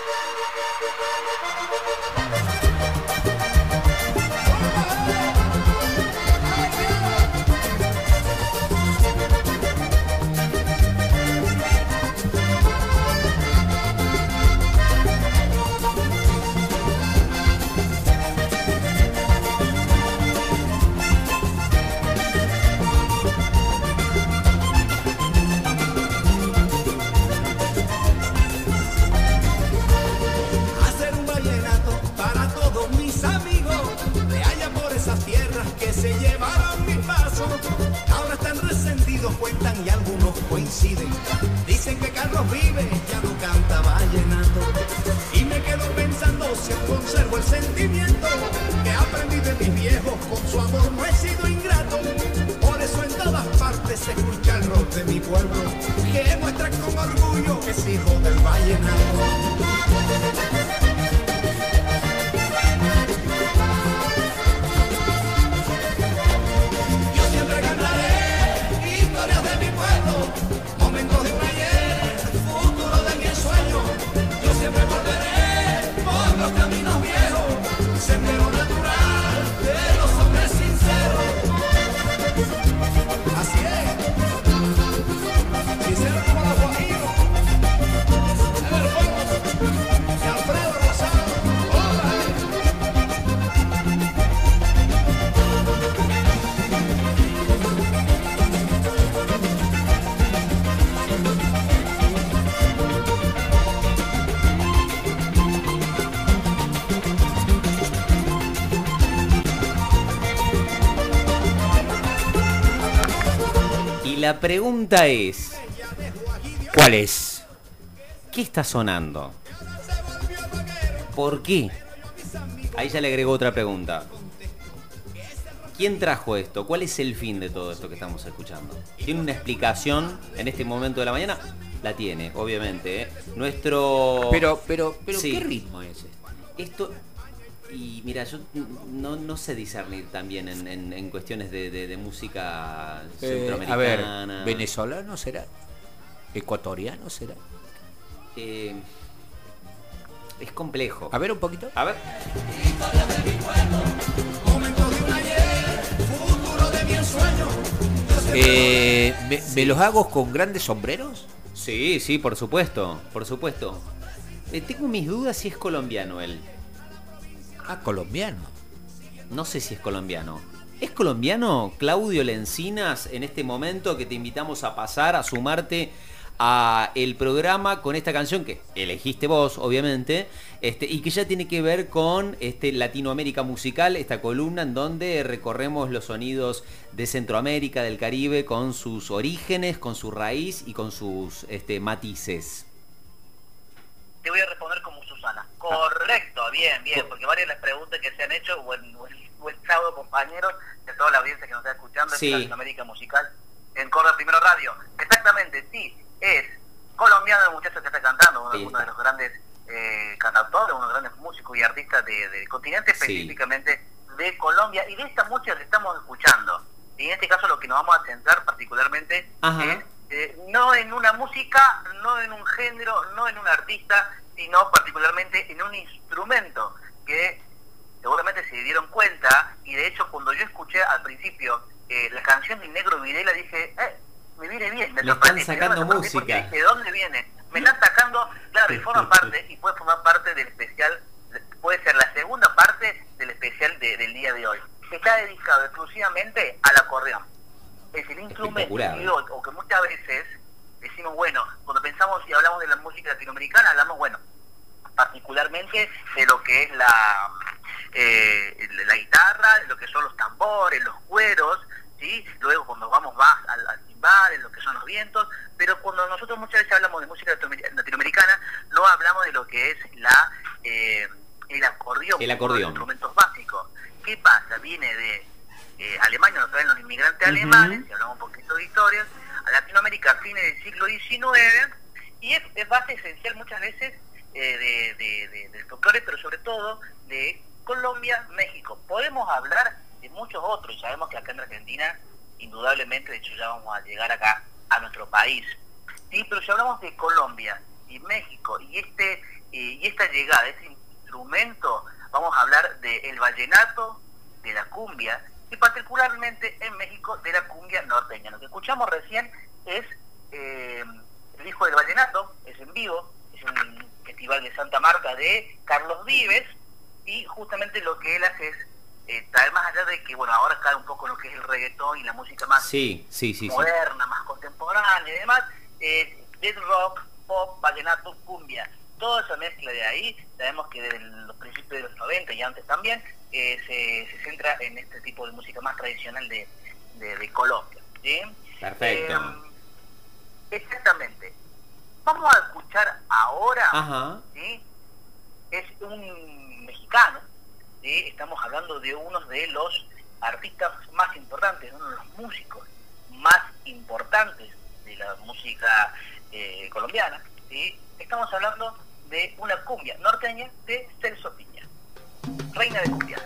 Thank you. Mis viejos. Con su amor no he sido ingrato. Por eso en todas partes se escucha el rock de mi pueblo, que muestra con orgullo que es hijo del vallenato. La pregunta es, ¿cuál es? ¿Qué está sonando? ¿Por qué? Ahí ya le agregó otra pregunta. ¿Quién trajo esto? ¿Cuál es el fin de todo esto que estamos escuchando? ¿Tiene una explicación en este momento de la mañana? La tiene, obviamente. ¿eh? Nuestro... Pero, pero, pero, Sí. ¿qué ritmo es este? Esto, y mira, yo no, no sé discernir también en, en- en cuestiones de, de- de música Eh, a ver. ¿venezolano será? ¿Ecuatoriano será? Eh, es complejo. A ver un poquito. A ver. Eh, ¿me, me los hago con grandes sombreros? Sí, sí, por supuesto, por supuesto. Eh, tengo mis dudas si es colombiano él. Ah, colombiano. No sé si es colombiano. ¿Es colombiano Claudio Lencinas en este momento que te invitamos a pasar, a sumarte a el programa con esta canción que elegiste vos, obviamente, este, y que ya tiene que ver con este Latinoamérica musical, esta columna en donde recorremos los sonidos de Centroamérica, del Caribe, con sus orígenes, con su raíz y con sus este, matices. Te voy a responder como Susana. Correcto, bien, bien, porque varias de las preguntas que se han hecho, buen, buen, buen sábado compañeros, de toda la audiencia que nos está escuchando Sí. en Latinoamérica Musical, en Corre Primero Radio. Exactamente, sí, es colombiano el muchacho que está cantando, uno, uno de los grandes eh, cantautores, uno de los grandes músicos y artistas de- del continente, Sí. específicamente de Colombia, y de esta música que estamos escuchando. Y en este caso lo que nos vamos a centrar particularmente Ajá. es eh, no en una música, no en un género, no en un artista, sino particularmente en un instrumento que seguramente se dieron cuenta y de hecho cuando yo escuché al principio eh, la canción de Negro Videla dije, eh, me viene bien, me Le están me sacando música. dije, ¿De dónde viene? Me están sacando, claro, y forma parte, y puede formar parte del especial, puede ser la segunda parte del especial de- del día de hoy, que está dedicado exclusivamente al acordeón. Es el instrumento que o que muchas veces decimos, bueno, cuando pensamos y hablamos de la música latinoamericana, hablamos, bueno, particularmente de lo que es la, eh, la guitarra, lo que son los tambores, los cueros, ¿sí? luego cuando vamos más al, al timbal, en lo que son los vientos, pero cuando nosotros muchas veces hablamos de música latinoamer- latinoamericana, no hablamos de lo que es la eh, el acordeón, El los instrumentos básicos. ¿Qué pasa? Viene de eh, Alemania, nos traen los inmigrantes alemanes, si hablamos un poquito de historias, a Latinoamérica fines del siglo XIX, y es, es base esencial muchas veces eh, de, de- de- del pero sobre todo de Colombia, México. Podemos hablar de muchos otros, y sabemos que acá en Argentina, indudablemente, de hecho ya vamos a llegar acá a nuestro país. Sí, pero si hablamos de Colombia, y México. Y este y esta llegada, este instrumento, vamos a hablar del vallenato, de la cumbia y particularmente en México de la cumbia norteña. Lo que escuchamos recién es eh, el hijo del vallenato, es en vivo, es un festival de Santa Marta de Carlos Vives y justamente lo que él hace es eh, traer más allá de que, bueno, ahora cae un poco lo que es el reggaetón y la música más sí, sí, sí, moderna, más contemporánea y demás, eh, rock, pop, vallenato, cumbia. Toda esa mezcla de ahí, sabemos que desde los principios de los 90 y antes también, eh, se, centra en este tipo de música más tradicional de, de, Colombia. Perfecto. Eh, exactamente. Vamos a escuchar ahora, es un mexicano, estamos hablando de uno de los artistas más importantes, uno de los músicos más importantes de la música eh, colombiana. Estamos hablando de una cumbia norteña de Celso Piña, reina de cumbia.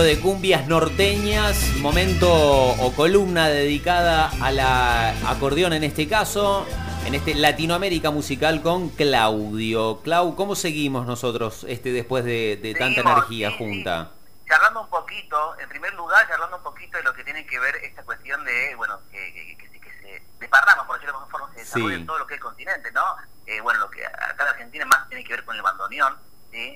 De cumbias norteñas, momento o columna dedicada a la acordeón en este caso, en este Latinoamérica musical con Claudio. Clau, ¿cómo seguimos nosotros este después de, tanta energía junta? Charlando un poquito, en primer lugar, charlando un poquito de lo que tiene que ver esta cuestión de, bueno, que, que, que se desparrama, por decirlo de alguna forma, se desarrolla en todo lo que es el continente, ¿no? Eh, bueno, lo que acá en Argentina más tiene que ver con el bandoneón,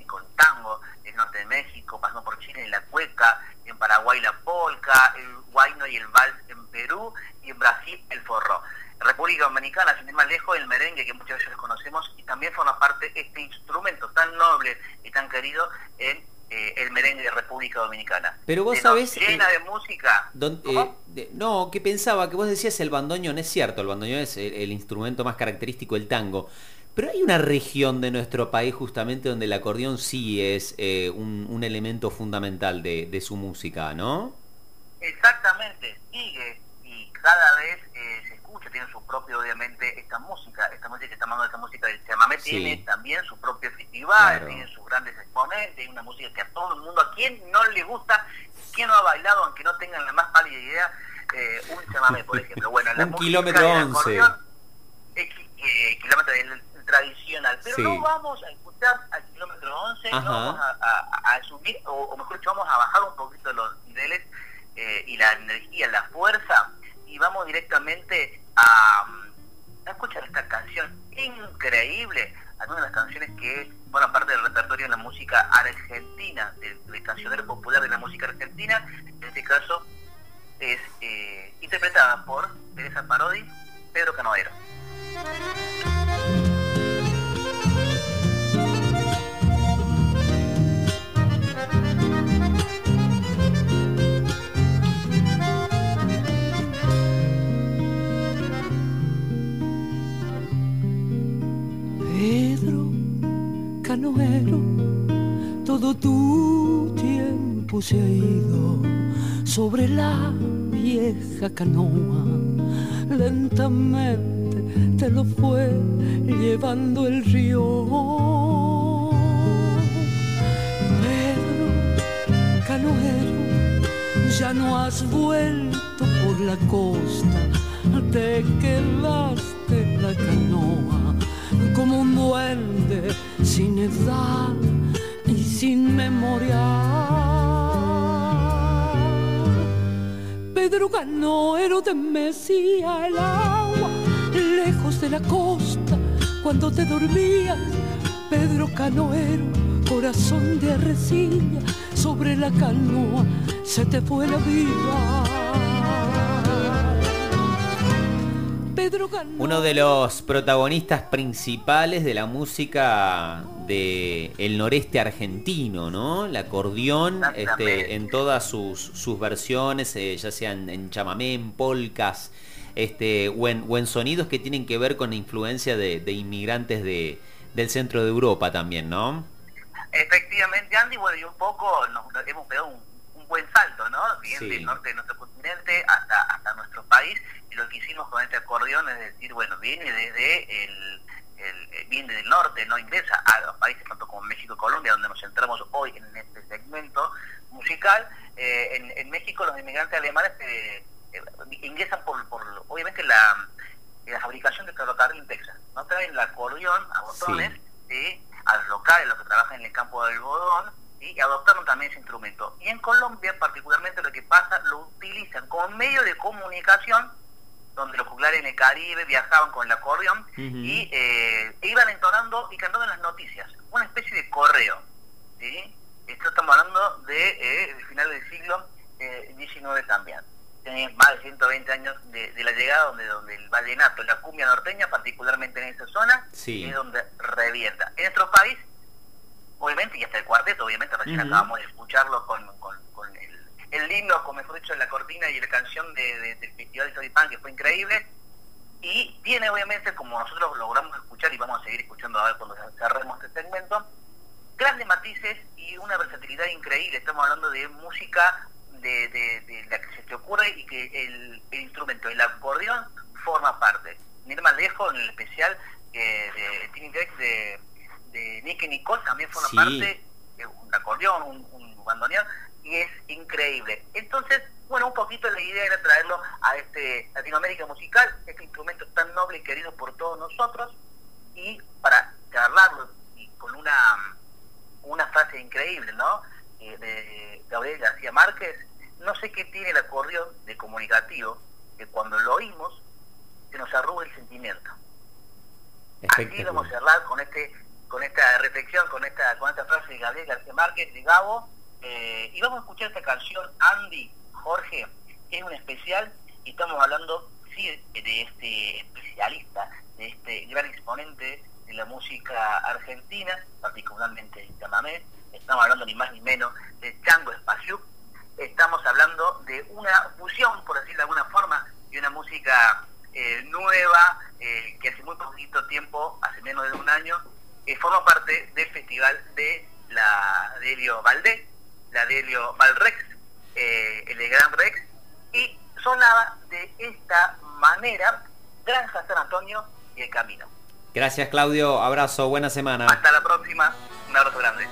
con tango, el norte de México, pasando por Chile en la cueca, en Paraguay la polca, el guayno y el vals en Perú y en Brasil el forró. República Dominicana, sin ir más lejos, el merengue que muchas veces conocemos y también forma parte este instrumento tan noble y tan querido en eh, el merengue de República Dominicana. Pero vos sabés... Llena de música. Eh, no, que pensaba que vos decías el bandoneón, es cierto, el bandoneón es el instrumento más característico del tango, pero hay una región de nuestro país justamente donde el acordeón sí es eh, un, elemento fundamental de, su música, ¿no? Exactamente, sigue y cada vez eh, se escucha, tiene su propio, obviamente, esta música, esta música que está hablando esta música del chamamé, tiene también su propio festival, tiene sus grandes exponentes, es una música que a todo el mundo, a quien no le gusta, quien no ha bailado, aunque no tengan la más pálida idea, eh, un chamamé, por ejemplo. Bueno, la un kilómetro once. kilómetro del tradicional, pero no vamos a escuchar al kilómetro 11, no vamos a, subir, o, mejor dicho, vamos a bajar un poquito los niveles eh, y la energía, la fuerza, y vamos directamente a, escuchar esta canción increíble, algunas de las canciones que forman parte del repertorio de la música argentina, del, cancionero popular de la música argentina, en este caso es eh, interpretada por Teresa Parodi, Pedro Canoero. Vieja canoa, lentamente te lo fue llevando el río. Pedro, canoero, ya no has vuelto por la costa, te quedaste en la canoa como un duende sin edad sin memoria. Pedro Canoero te mecía el agua lejos de la costa cuando te dormías. Pedro Canoero, corazón de arrecilla, sobre la canoa se te fue la vida. Uno de los protagonistas principales de la música del el noreste argentino, ¿no? El acordeón este, en todas sus, sus versiones, eh, ya sean en chamamé, en polcas, este, o, en, o en sonidos que tienen que ver con la influencia de, de inmigrantes de, del centro de Europa también, ¿no? Efectivamente, Andy, bueno, y un poco nos, nos hemos pegado un, un buen salto, ¿no? Bien Sí. del norte de nuestro continente hasta, hasta nuestro país, y lo que hicimos con este acordeón es decir, bueno, viene desde el, el- eh, viene del norte, no ingresa a los países tanto como México y Colombia, donde nos centramos hoy en este segmento musical. Eh, en, en México los inmigrantes alemanes eh, eh, ingresan por, por obviamente la, la fabricación del ferrocarril en Texas, ¿no? Traen el acordeón a botones, ¿sí? a los locales, los que trabajan en el campo del algodón. Y adoptaron también ese instrumento. Y en Colombia, particularmente, lo que pasa, lo utilizan como medio de comunicación, donde los juglares en el Caribe viajaban con el acordeón y eh, e iban entonando y cantando en las noticias, una especie de correo. ¿sí? Esto estamos hablando de eh, el final del siglo eh, XIX también. Tiene más de 120 años de, de la llegada donde, donde el vallenato, la cumbia norteña, particularmente en esa zona, Sí. es donde revienta. En nuestro país, obviamente, y hasta el cuarteto, obviamente, recién acabamos de escucharlo con, con, con el, el himno, como mejor dicho, la cortina y la canción de, de- del Festival de Soripán, que fue increíble. Y tiene, obviamente, como nosotros logramos escuchar y vamos a seguir escuchando a ver cuando cerremos este segmento, grandes matices y una versatilidad increíble. Estamos hablando de música de, de- de la que se te ocurre y que el, el instrumento, el acordeón, forma parte. Mira más lejos, en el especial eh, de Dex de, de Nicky Nicole también forma Sí. parte, eh, un acordeón, un, un bandoneón, y es increíble. Entonces, bueno, un poquito la idea era traerlo a este Latinoamérica musical, este instrumento tan noble y querido por todos nosotros, y para charlarlo y con una una frase increíble, ¿no? Eh, de Gabriel García Márquez, no sé qué tiene el acordeón de comunicativo, que cuando lo oímos se nos arruga el sentimiento. Así vamos a cerrar con este con esta reflexión, con esta con esta frase de Gabriel García Márquez, de Gabo, eh, y vamos a escuchar esta canción, Andy, Jorge, es un especial, y estamos hablando, sí, de este especialista, de este gran exponente de la música argentina, particularmente el chamamé, estamos hablando ni más ni menos de Chango Espaciú, estamos hablando de una fusión, por decirlo de alguna forma, de una música eh, nueva, eh, que hace muy poquito tiempo, hace menos de un año, eh, forma parte del festival de la de Helio Valdés, la de Helio Valrex, eh, el de Gran Rex, y sonaba de esta manera Granja San Antonio y el Camino. Gracias Claudio, abrazo, buena semana. Hasta la próxima, un abrazo grande.